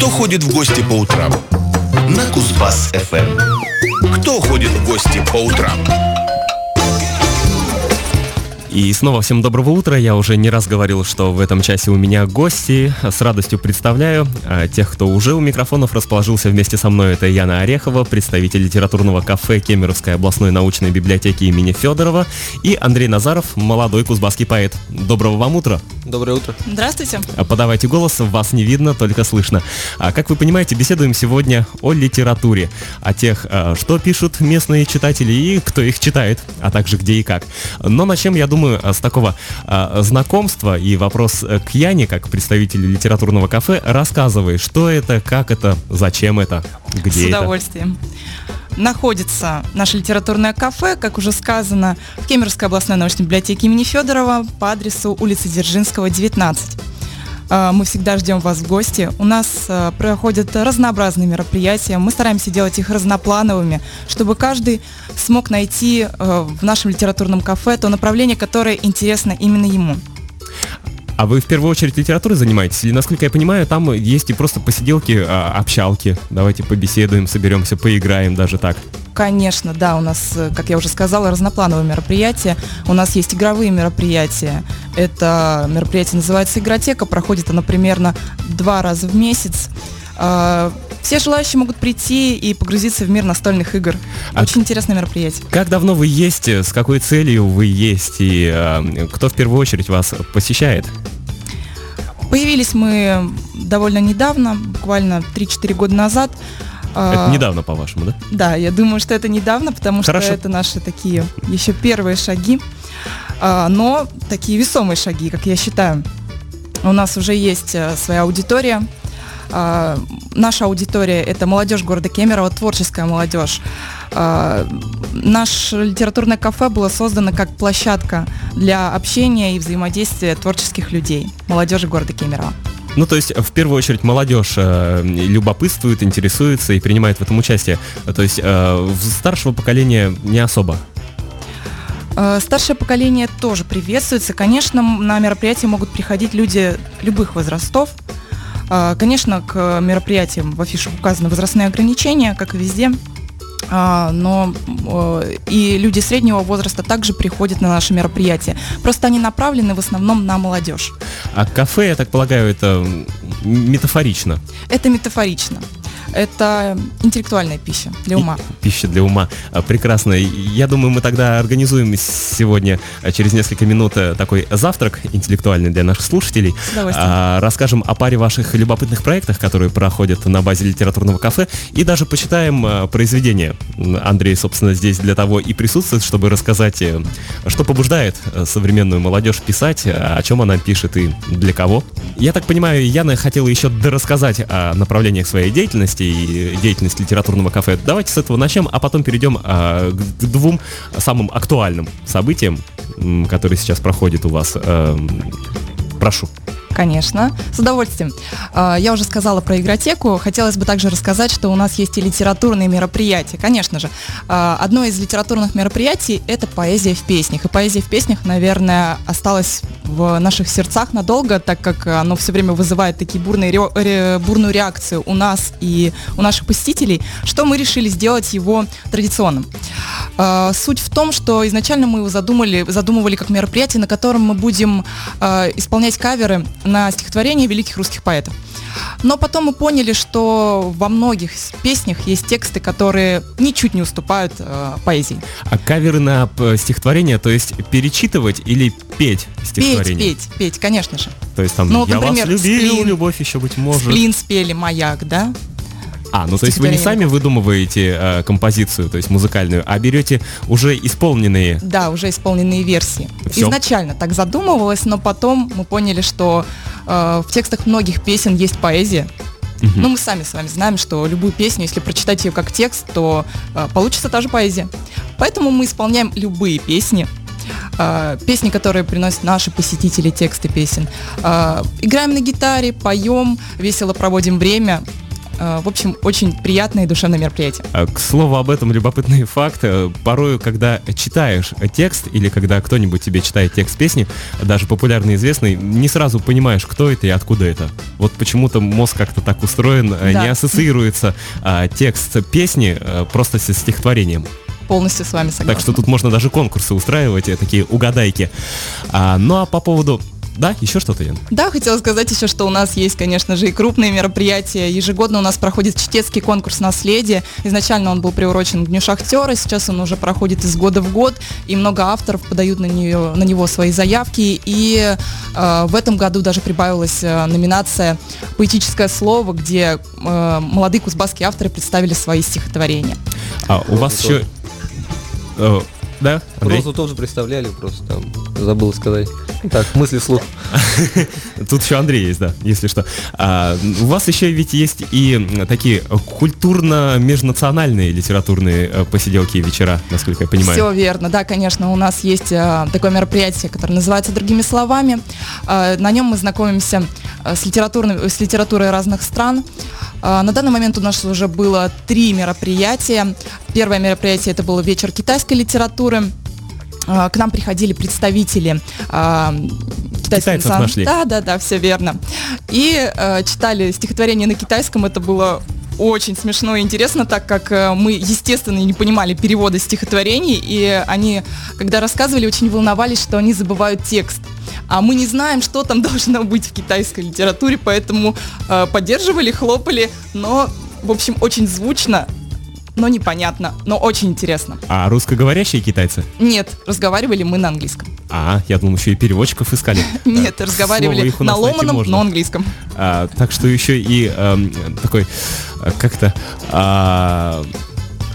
Кто ходит в гости по утрам? На Кузбасс-ФМ. Кто ходит в гости по утрам? И снова всем доброго утра. Я уже не раз говорил, что в этом часе у меня гости. С радостью представляю а, тех, кто уже у микрофонов расположился вместе со мной. Это Яна Орехова, представитель литературного кафе Кемеровской областной научной библиотеки имени Федорова. И Андрей Назаров, молодой кузбасский поэт. Доброго вам утра. Доброе утро. Здравствуйте. А, подавайте голос, вас не видно, только слышно. А, как вы понимаете, беседуем сегодня о литературе, о тех, а, что пишут местные читатели и кто их читает, а также где и как. Но начнем, я думаю, с такого знакомства и вопрос к Яне, как представителю литературного кафе. Рассказывай, что это, как это, зачем это, где С удовольствием. это? Находится наше литературное кафе, как уже сказано, в Кемеровской областной научной библиотеке имени Федорова по адресу улицы Дзержинского, 19. А, Мы всегда ждем вас в гости. У нас а, проходят разнообразные мероприятия. Мы стараемся делать их разноплановыми, чтобы каждый смог найти а, в нашем литературном кафе то направление, которое интересно именно ему. А вы в первую очередь литературой занимаетесь? Или, насколько я понимаю, там есть и просто посиделки, а, общалки. Давайте побеседуем, соберемся, поиграем, даже так. Конечно, да, у нас, э, как я уже сказала, разноплановые мероприятия. У нас есть игровые мероприятия. Это мероприятие называется «Игротека», проходит оно примерно два раза в месяц. А, Все желающие могут прийти и погрузиться в мир настольных игр. А Очень интересное мероприятие. Как давно вы есть, с какой целью вы есть и э, кто в первую очередь вас посещает? Появились мы довольно недавно, буквально 3-4 года назад. А, Это недавно, по-вашему, да? Да, я думаю, что это недавно, потому Хорошо. что это наши такие еще первые шаги, А, но такие весомые шаги, как я считаю. У нас уже есть э, своя аудитория. А, Наша аудитория – это молодежь города Кемерово, творческая молодежь. А, Наше литературное кафе было создано как площадка для общения и взаимодействия творческих людей, молодежи города Кемерово. Ну, то есть, в первую очередь, молодежь э, любопытствует, интересуется и принимает в этом участие. То есть, э, старшего поколения не особо. Э, Старшее поколение тоже приветствуется. Конечно, на мероприятия могут приходить люди любых возрастов. Э, Конечно, к мероприятиям в афишах указаны возрастные ограничения, как и везде. А, Но э, и люди среднего возраста также приходят на наши мероприятия. Просто они направлены в основном на молодежь. А кафе, я так полагаю, это метафорично. Это метафорично. Это интеллектуальная пища для ума. Пища для ума. А, Прекрасно. И Я думаю, мы тогда организуем сегодня, а, через несколько минут, э, такой завтрак интеллектуальный для наших слушателей. С удовольствием. А, Расскажем о паре ваших любопытных проектах, которые проходят на базе литературного кафе. И даже почитаем произведения. Андрей, собственно, здесь для того и присутствует, чтобы рассказать, э, что побуждает э, современную молодежь писать, о чем она пишет и для кого. Я так понимаю, Яна хотела еще рассказать о направлениях своей деятельности и деятельности литературного кафе. Давайте с этого начнем, а потом перейдем а, к двум самым актуальным событиям, которые сейчас проходят у вас. Эм, Прошу. Конечно, с удовольствием. А, Я уже сказала про игротеку. Хотелось бы также рассказать, что у нас есть и литературные мероприятия. Конечно же, А, одно из литературных мероприятий – это поэзия в песнях. И поэзия в песнях, наверное, осталась в наших сердцах надолго, так как оно все время вызывает такие бурные, ре- бурную реакцию у нас и у наших посетителей, что мы решили сделать его традиционным. А, Суть в том, что изначально мы его задумали, задумывали как мероприятие, на котором мы будем исполнять каверы на стихотворения великих русских поэтов. Но потом мы поняли, что во многих песнях есть тексты, которые ничуть не уступают э, поэзии. А каверы на стихотворение, то есть перечитывать или петь Петь, стихотворение? петь, петь, конечно же. То есть там Ну, «Я например, вас любил, «Сплин». любовь еще быть может». Сплин спели «Маяк», да? А, ну то есть вы не сами выдумываете э, композицию, то есть музыкальную, а берете уже исполненные. Да, уже исполненные версии. Всё. Изначально так задумывалось, но потом мы поняли, что э, в текстах многих песен есть поэзия. Мгм. Ну, мы сами с вами знаем, что любую песню, если прочитать ее как текст, то э, получится та же поэзия. Поэтому мы исполняем любые песни, э, песни, которые приносят наши посетители, тексты песен. Э, играем на гитаре, поем, весело проводим время. Э, в общем, очень приятное и душевное мероприятие. А, К слову об этом любопытный факт. Э, Порою, когда читаешь текст или когда кто-нибудь тебе читает текст песни, даже популярный известный, не сразу понимаешь, кто это и откуда это. Вот почему-то мозг как-то так устроен, э, Да. не ассоциируется а, текст песни э, просто со стихотворением. Полностью с вами согласна. Так что тут можно даже конкурсы устраивать, э, такие угадайки. А, ну а по поводу... Да, еще что-то, Ян? Да, хотела сказать еще, что у нас есть, конечно же, и крупные мероприятия. Ежегодно у нас проходит чтецкий конкурс наследия. Изначально он был приурочен к Дню Шахтера, сейчас он уже проходит из года в год, и много авторов подают на, нее, на него свои заявки. И э, в этом году даже прибавилась э, номинация «Поэтическое слово», где э, молодые кузбасские авторы представили свои стихотворения. А у вас еще... да, Андрей? Розу тоже представляли, просто там забыл сказать. Так, мысли вслух. Тут еще Андрей есть, да, если что. А, у вас еще ведь есть и такие культурно-межнациональные литературные э, посиделки и вечера, насколько я понимаю. Все верно, да, конечно, у нас есть э, такое мероприятие, которое называется «Другими словами». Э, на нем мы знакомимся с, литературной, с литературой разных стран. Э, на данный момент у нас уже было три мероприятия. Первое мероприятие это было вечер китайской литературы. Э, К нам приходили представители э, китайского Китайцев нашли. Да, да, да, все верно. И э, читали стихотворение на китайском. Это было очень смешно и интересно, так как э, мы, естественно, не понимали перевода стихотворений, и они, когда рассказывали, очень волновались, что они забывают текст. А мы не знаем, что там должно быть в китайской литературе, поэтому э, поддерживали, хлопали, но, в общем, очень звучно, но непонятно, но очень интересно. А русскоговорящие китайцы? Нет, разговаривали мы на английском. А, я думал, еще и переводчиков искали. Нет, разговаривали на ломаном, но английском. А, так что еще и эм, такой, э, как-то, а,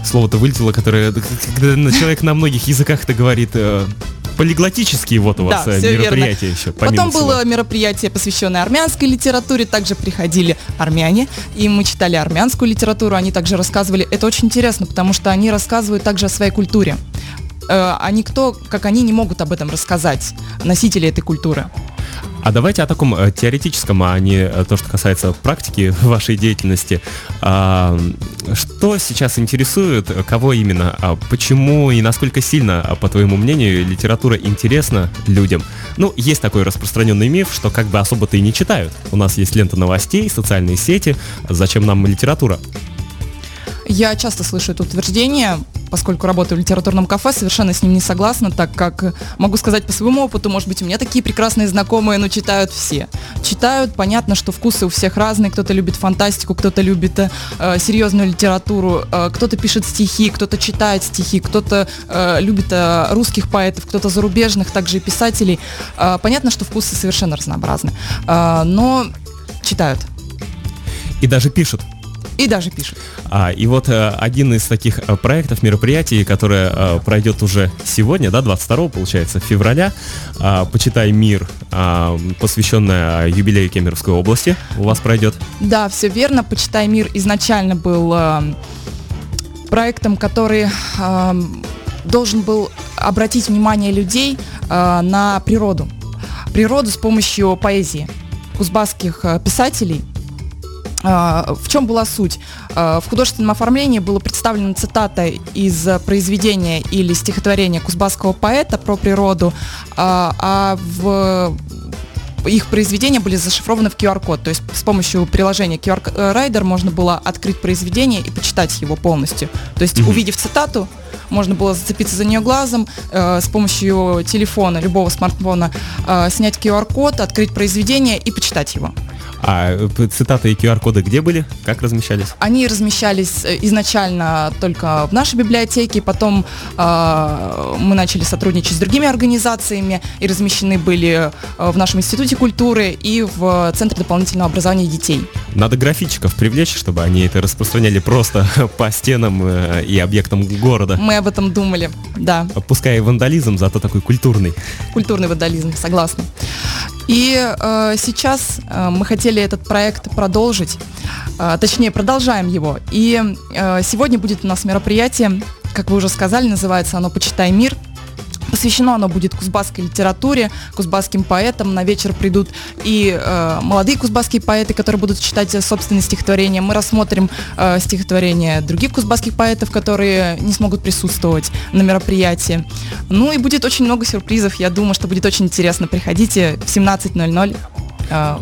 слово-то вылетело, которое, когда человек на многих языках это говорит, э, полиглотические вот у Да, вас э, всё верно. мероприятия еще, Потом всего. было мероприятие, посвященное армянской литературе. Также приходили армяне, и мы читали армянскую литературу. Они также рассказывали. Это очень интересно, потому что они рассказывают также о своей культуре. Э, А никто, как они, не могут об этом рассказать, носители этой культуры. А давайте о таком э, теоретическом, а не э, то, что касается практики вашей деятельности. А, что сейчас интересует, кого именно, а почему и насколько сильно, а, по твоему мнению, литература интересна людям? Ну, есть такой распространенный миф, что как бы особо-то и не читают. У нас есть лента новостей, социальные сети, зачем нам литература? Я часто слышу это утверждение, поскольку работаю в литературном кафе, совершенно с ним не согласна, так как могу сказать по своему опыту, может быть, у меня такие прекрасные знакомые, но читают все. Читают, понятно, что вкусы у всех разные, кто-то любит фантастику, кто-то любит э, серьезную литературу, э, кто-то пишет стихи, кто-то читает стихи, кто-то э, любит э, русских поэтов, кто-то зарубежных, также и писателей. Э, понятно, что вкусы совершенно разнообразны, э, но читают И даже пишут. И даже пишут. А, и вот э, один из таких э, проектов, мероприятий, которое э, пройдет уже сегодня, да, 22 получается, февраля, а, «Почитай мир», а, посвященное юбилею Кемеровской области, у вас пройдет. Да, все верно. Почитай мир изначально был э, проектом, который э, должен был обратить внимание людей э, на природу. Природу с помощью поэзии кузбасских э, писателей. Э, В чем была суть? Э, В художественном оформлении была представлена цитата из произведения или стихотворения кузбасского поэта про природу, а а в их произведения были зашифрованы в QR-код, то есть с помощью приложения QR-райдер можно было открыть произведение и почитать его полностью. То есть, Мгм. увидев цитату, можно было зацепиться за нее глазом, э, с помощью телефона, любого смартфона, э, снять QR-код, открыть произведение и почитать его. А цитаты и QR-коды где были? Как размещались? Они размещались э, изначально только в нашей библиотеке, потом э, мы начали сотрудничать с другими организациями и размещены были э, в нашем институте культуры и в Центре дополнительного образования детей. Надо графичиков привлечь, чтобы они это распространяли просто по стенам э, и объектам города. Мы об этом думали, да, Пускай и вандализм, зато такой культурный. культурный вандализм, согласна. И э, сейчас э, мы хотели этот проект продолжить, э, точнее продолжаем его. И э, сегодня будет у нас мероприятие, как вы уже сказали, называется оно «Почитай мир», Посвящено оно будет кузбасской литературе, кузбасским поэтам. На вечер придут и э, молодые кузбасские поэты, которые будут читать собственные стихотворения. Мы рассмотрим э, стихотворения других кузбасских поэтов, которые не смогут присутствовать на мероприятии. Ну и будет очень много сюрпризов. Я думаю, что будет очень интересно. Приходите в 17.00. Э,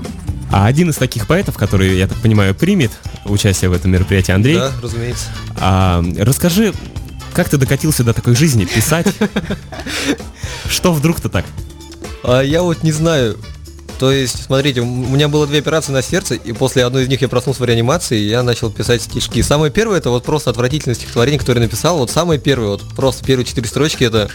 а один из таких поэтов, который, я так понимаю, примет участие в этом мероприятии, Андрей. Да, разумеется. А, расскажи, как ты докатился до такой жизни, писать? Что вдруг-то так? А я вот не знаю. То есть, смотрите, у меня было две операции на сердце, и после одной из них я проснулся в реанимации, и я начал писать стишки. Самое первое, это вот просто отвратительное стихотворение, которое я написал. Вот самое первое, вот просто первые четыре строчки, это,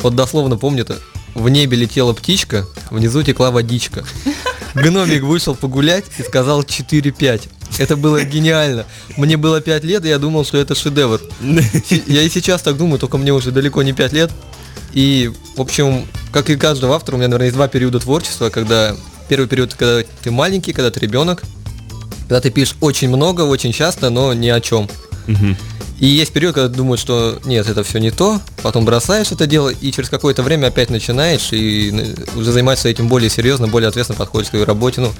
вот дословно помню это. В небе летела птичка, внизу текла водичка. Гномик вышел погулять и сказал 4-5. Это было гениально. Мне было 5 лет, и я думал, что это шедевр. Я и сейчас так думаю, только мне уже далеко не 5 лет. И, в общем, как и каждого автора, у меня, наверное, есть два периода творчества, когда первый период, когда ты маленький, когда ты ребенок, когда ты пишешь очень много, очень часто, но ни о чем. И есть период, когда думаешь, что нет, это все не то, потом бросаешь это дело, и через какое-то время опять начинаешь, и уже занимаешься этим более серьезно, более ответственно подходишь к своей работе. Ну,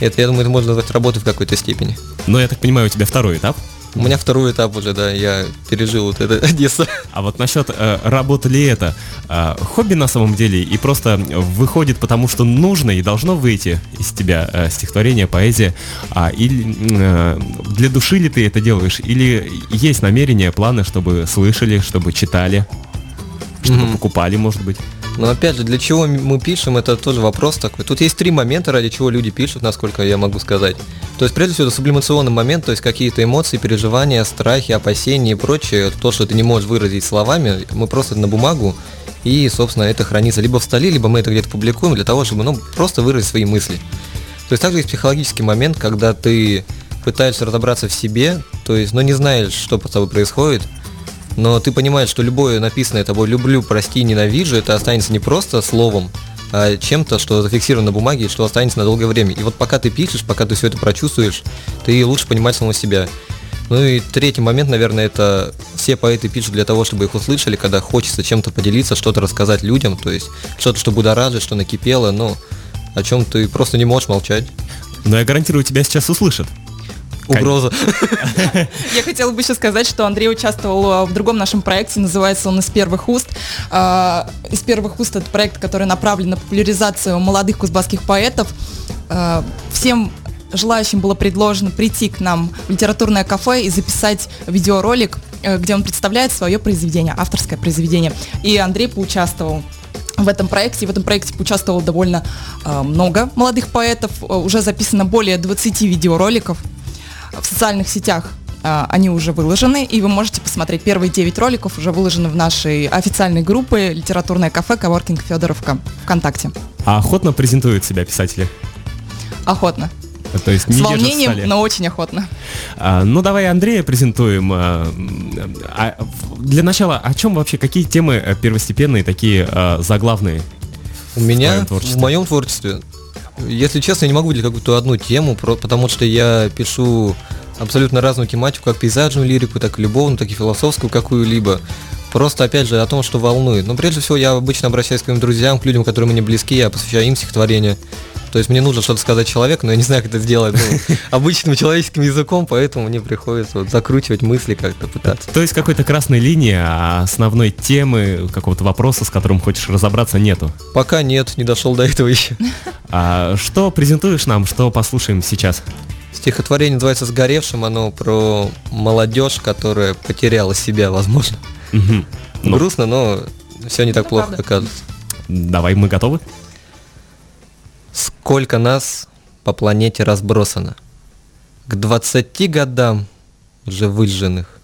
это, я думаю, это можно назвать работой в какой-то степени. Но я так понимаю, у тебя второй этап? У меня второй этап уже, да, я пережил вот это Одесса. А вот насчет э, работы ли это? Э, хобби на самом деле и просто выходит потому, что нужно и должно выйти из тебя э, стихотворение, поэзия. А, или э, для души ли ты это делаешь? Или есть намерения, планы, чтобы слышали, чтобы читали, чтобы mm-hmm. покупали, может быть? Но опять же, для чего мы пишем, это тоже вопрос такой. Тут есть три момента, ради чего люди пишут, насколько я могу сказать. То есть, прежде всего, это сублимационный момент, то есть какие-то эмоции, переживания, страхи, опасения и прочее, то, что ты не можешь выразить словами, мы просто на бумагу, и, собственно, это хранится либо в столе, либо мы это где-то публикуем для того, чтобы, ну, просто выразить свои мысли. То есть, также есть психологический момент, когда ты пытаешься разобраться в себе, то есть, но ну, не знаешь, что с тобой происходит, но ты понимаешь, что любое написанное тобой «люблю», «прости», «ненавижу» это останется не просто словом, а чем-то, что зафиксировано на бумаге и что останется на долгое время. И вот пока ты пишешь, пока ты все это прочувствуешь, ты лучше понимаешь самого себя. Ну и третий момент, наверное, это все поэты пишут для того, чтобы их услышали, когда хочется чем-то поделиться, что-то рассказать людям, то есть что-то, что будоражит, что накипело, но о чем ты просто не можешь молчать. Но я гарантирую, тебя сейчас услышат. Угроза. Я хотела бы еще сказать, что Андрей участвовал а, в другом нашем проекте, называется он «Из первых уст». А, «Из первых уст» — это проект, который направлен на популяризацию молодых кузбасских поэтов. А, всем желающим было предложено прийти к нам в литературное кафе и записать видеоролик, э, где он представляет свое произведение, авторское произведение. И Андрей поучаствовал в этом проекте. В этом проекте поучаствовало довольно э, много молодых поэтов. Уже записано более 20 видеороликов в социальных сетях а, они уже выложены, и вы можете посмотреть. Первые 9 роликов уже выложены в нашей официальной группе «Литературное кафе Коворкинг Федоровка» ВКонтакте. А охотно презентуют себя писатели? Охотно. То есть не С волнением, но очень охотно. А, ну давай Андрея презентуем. А, а, для начала, о чем вообще, какие темы э, первостепенные, такие а, заглавные? У меня, в моем творчестве, если честно, я не могу выделить какую-то одну тему, потому что я пишу абсолютно разную тематику, как пейзажную лирику, так и любовную, так и философскую какую-либо. Просто, опять же, о том, что волнует. Но прежде всего я обычно обращаюсь к своим друзьям, к людям, которые мне близки, я посвящаю им стихотворение. То есть мне нужно что-то сказать человеку, но я не знаю, как это сделать ну, обычным человеческим языком, поэтому мне приходится вот, закручивать мысли как-то пытаться. То есть какой-то красной линии, а основной темы, какого-то вопроса, с которым хочешь разобраться, нету? Пока нет, не дошел до этого еще. А что презентуешь нам, что послушаем сейчас? Стихотворение называется «Сгоревшим», оно про молодежь, которая потеряла себя, возможно. Угу. Ну. Грустно, но все не так плохо, как кажется. Давай, мы готовы? Сколько нас по планете разбросано. К 20 годам уже выжженных.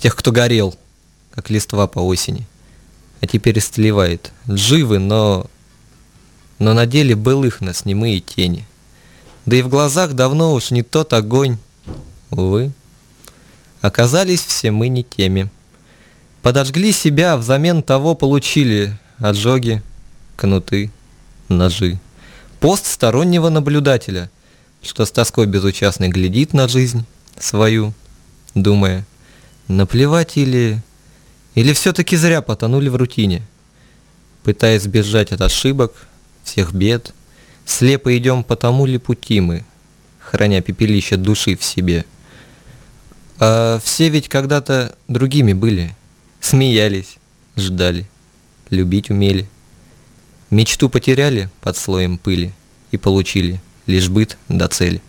Тех, кто горел, как листва по осени. А теперь истлевает. Живы, но... Но на деле былых нас немые тени. Да и в глазах давно уж не тот огонь. Увы. Оказались все мы не теми. Подожгли себя, взамен того получили ожоги, кнуты, ножи пост стороннего наблюдателя, что с тоской безучастно глядит на жизнь свою, думая, наплевать или... Или все-таки зря потонули в рутине. Пытаясь сбежать от ошибок, всех бед, Слепо идем по тому ли пути мы, Храня пепелище души в себе. А все ведь когда-то другими были, Смеялись, ждали, любить умели. Мечту потеряли под слоем пыли И получили лишь быт до цели.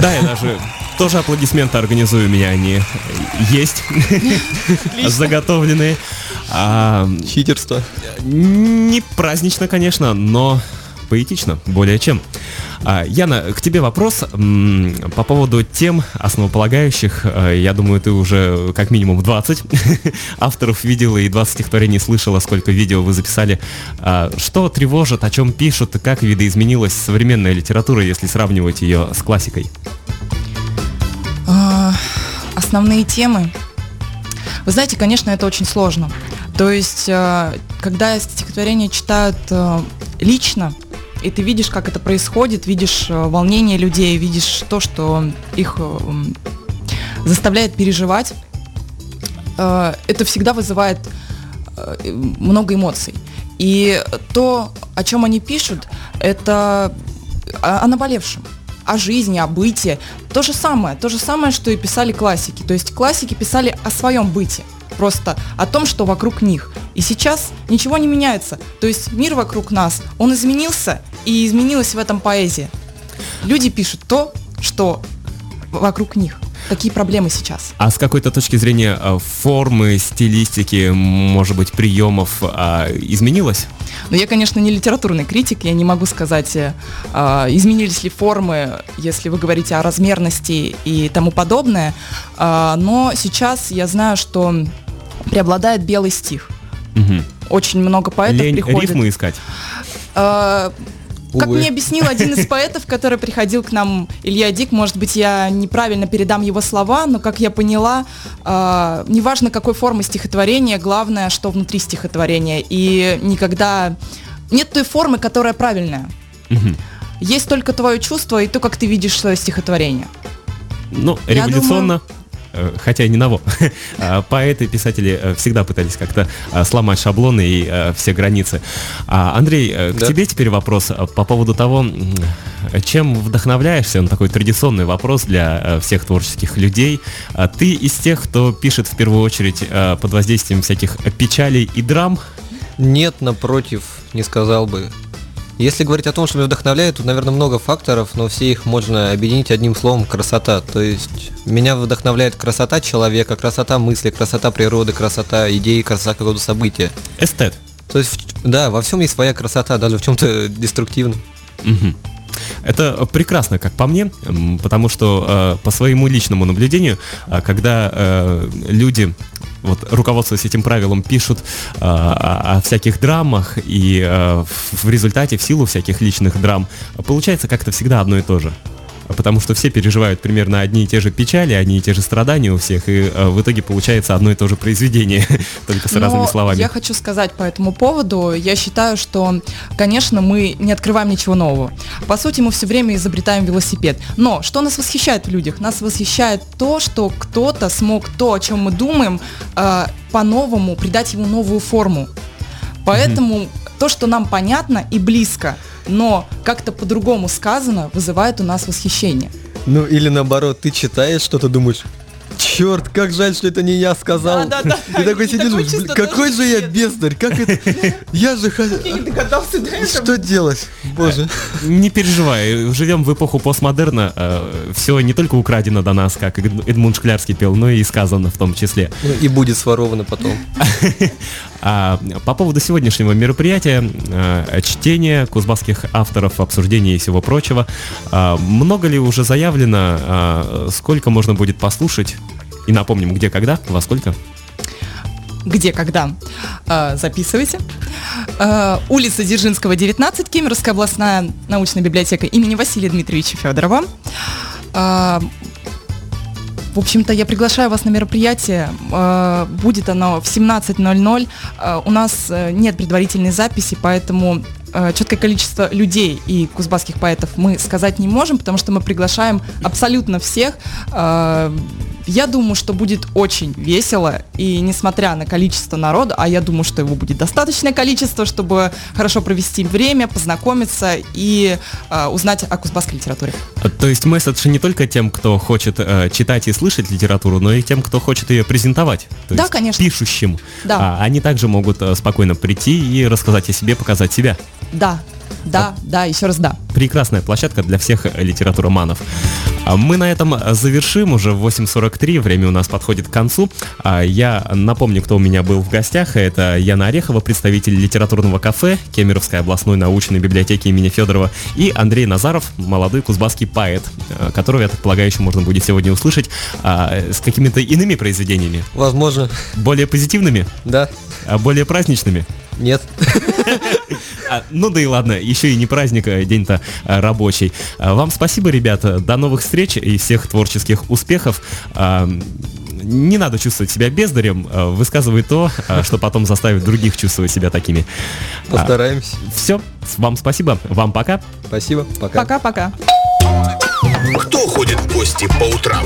Да, я даже тоже аплодисменты организую, у меня они есть заготовленные. А, Читерство. не празднично, конечно, но поэтично, более чем. А, Яна, к тебе вопрос м, по поводу тем основополагающих. А, Я думаю, ты уже как минимум 20 авторов видела и 20 стихотворений слышала, сколько видео вы записали. А, Что тревожит, о чем пишут, как видоизменилась современная литература, если сравнивать ее с классикой? Основные темы. Вы знаете, конечно, это очень сложно. То есть, э, когда стихотворение читают э, лично, и ты видишь, как это происходит, видишь э, волнение людей, видишь то, что их заставляет переживать, это всегда вызывает много эмоций. И то, о чем они пишут, это о наболевшем, о жизни, о быте. То же самое, то же самое, что и писали классики. То есть классики писали о своем быте, просто о том, что вокруг них. И сейчас ничего не меняется. То есть мир вокруг нас, он изменился, и изменилась в этом поэзия. Люди пишут то, что вокруг них. Какие проблемы сейчас? А с какой-то точки зрения э, формы, стилистики, может быть, приемов а, изменилось? Но я, конечно, не литературный критик, я не могу сказать, э, а, изменились ли формы, если вы говорите о размерности и тому подобное. А, но сейчас я знаю, что преобладает белый стих. Мгм. Очень много поэтов Лень приходит. рифмы искать. Как мне объяснил один из поэтов, который приходил к нам, Илья Дик, может быть, я неправильно передам его слова, но, как я поняла, а, неважно какой формы стихотворения, главное, что внутри стихотворения. И никогда нет той формы, которая правильная. Есть только твое чувство и то, как ты видишь свое стихотворение. Ну, Я революционно. э, Хотя и не ново. А, Поэты, писатели э, всегда пытались как-то э, сломать шаблоны и э, все границы. А, Андрей, э, к Да. тебе теперь вопрос э, по поводу того, чем вдохновляешься, он такой традиционный вопрос для э, всех творческих людей. А Ты из тех, кто пишет в первую очередь э, под воздействием всяких печалей и драм, Нет, напротив, не сказал бы. Если говорить о том, что меня вдохновляет, тут, наверное, много факторов, но все их можно объединить одним словом красота. То есть меня вдохновляет красота человека, красота мысли, красота природы, красота идеи, красота какого-то события. эстет. То есть, да, во всем есть своя красота, даже в чем-то деструктивном. Мгм. Это прекрасно, как по мне, потому что э, по своему личному наблюдению, э, когда э, люди, вот руководствуясь этим правилом, пишут э, о, о всяких драмах и э, в результате, в силу всяких личных драм, получается как-то всегда одно и то же. Потому что все переживают примерно одни и те же печали, одни и те же страдания у всех, и э, в итоге получается одно и то же произведение, только с Но разными словами. Я хочу сказать по этому поводу. Я считаю, что, конечно, мы не открываем ничего нового. По сути, мы все время изобретаем велосипед. Но что нас восхищает в людях? Нас восхищает то, что кто-то смог то, о чем мы думаем, э, по-новому придать ему новую форму. Поэтому то, что нам понятно и близко, но как-то по-другому сказано, вызывает у нас восхищение. Ну или наоборот, ты читаешь что-то, думаешь, черт, как жаль, что это не я сказал. Да-да-да. Ты такой И сидишь, чувство «Блин, какой же я нет». бездарь, как это... Я же... ха- Я не догадался до этого. Что делать? Боже. Не переживай, живем в эпоху постмодерна, все не только украдено до нас, как Эд- Эдмунд Шклярский пел, но и сказано в том числе. Ну, И будет своровано потом. А, по поводу сегодняшнего мероприятия, э, чтения кузбасских авторов, обсуждения и всего прочего, а, много ли уже заявлено, а, сколько можно будет послушать? И напомним, где, когда, во сколько? где, когда, э, записывайте. Э, улица Дзержинского, 19, Кемеровская областная научная библиотека имени Василия Дмитриевича Федорова. Э, в общем-то, я приглашаю вас на мероприятие. Э, Будет оно в 17.00. Э, У нас э, нет предварительной записи, поэтому четкое количество людей и кузбасских поэтов мы сказать не можем, потому что мы приглашаем абсолютно всех. Я думаю, что будет очень весело, и несмотря на количество народа, а я думаю, что его будет достаточное количество, чтобы хорошо провести время, познакомиться и э, узнать о кузбасской литературе. То есть месседж не только тем, кто хочет э, читать и слышать литературу, но и тем, кто хочет ее презентовать. То Да, есть конечно. Пишущим. Да. А, они также могут э, спокойно прийти и рассказать о себе, показать себя. Да, да, да, еще раз да. прекрасная площадка для всех литературоманов. А Мы на этом завершим, уже в 8.43, время у нас подходит к концу. А Я напомню, кто у меня был в гостях. Это Яна Орехова, представитель литературного кафе Кемеровской областной научной библиотеки имени Федорова, и Андрей Назаров, молодой кузбасский поэт, э, которого, я так полагаю, еще можно будет сегодня услышать а, с какими-то иными произведениями, Возможно, более позитивными, да, а более праздничными. нет. А, ну да и ладно, еще и не праздник, а день-то а, рабочий. Вам спасибо, ребята, до новых встреч и всех творческих успехов. Не надо чувствовать себя бездарем, высказывай то, что потом заставит других чувствовать себя такими. Постараемся. Все, вам спасибо, вам пока. Спасибо. Пока. Пока-пока. Кто ходит в гости по утрам?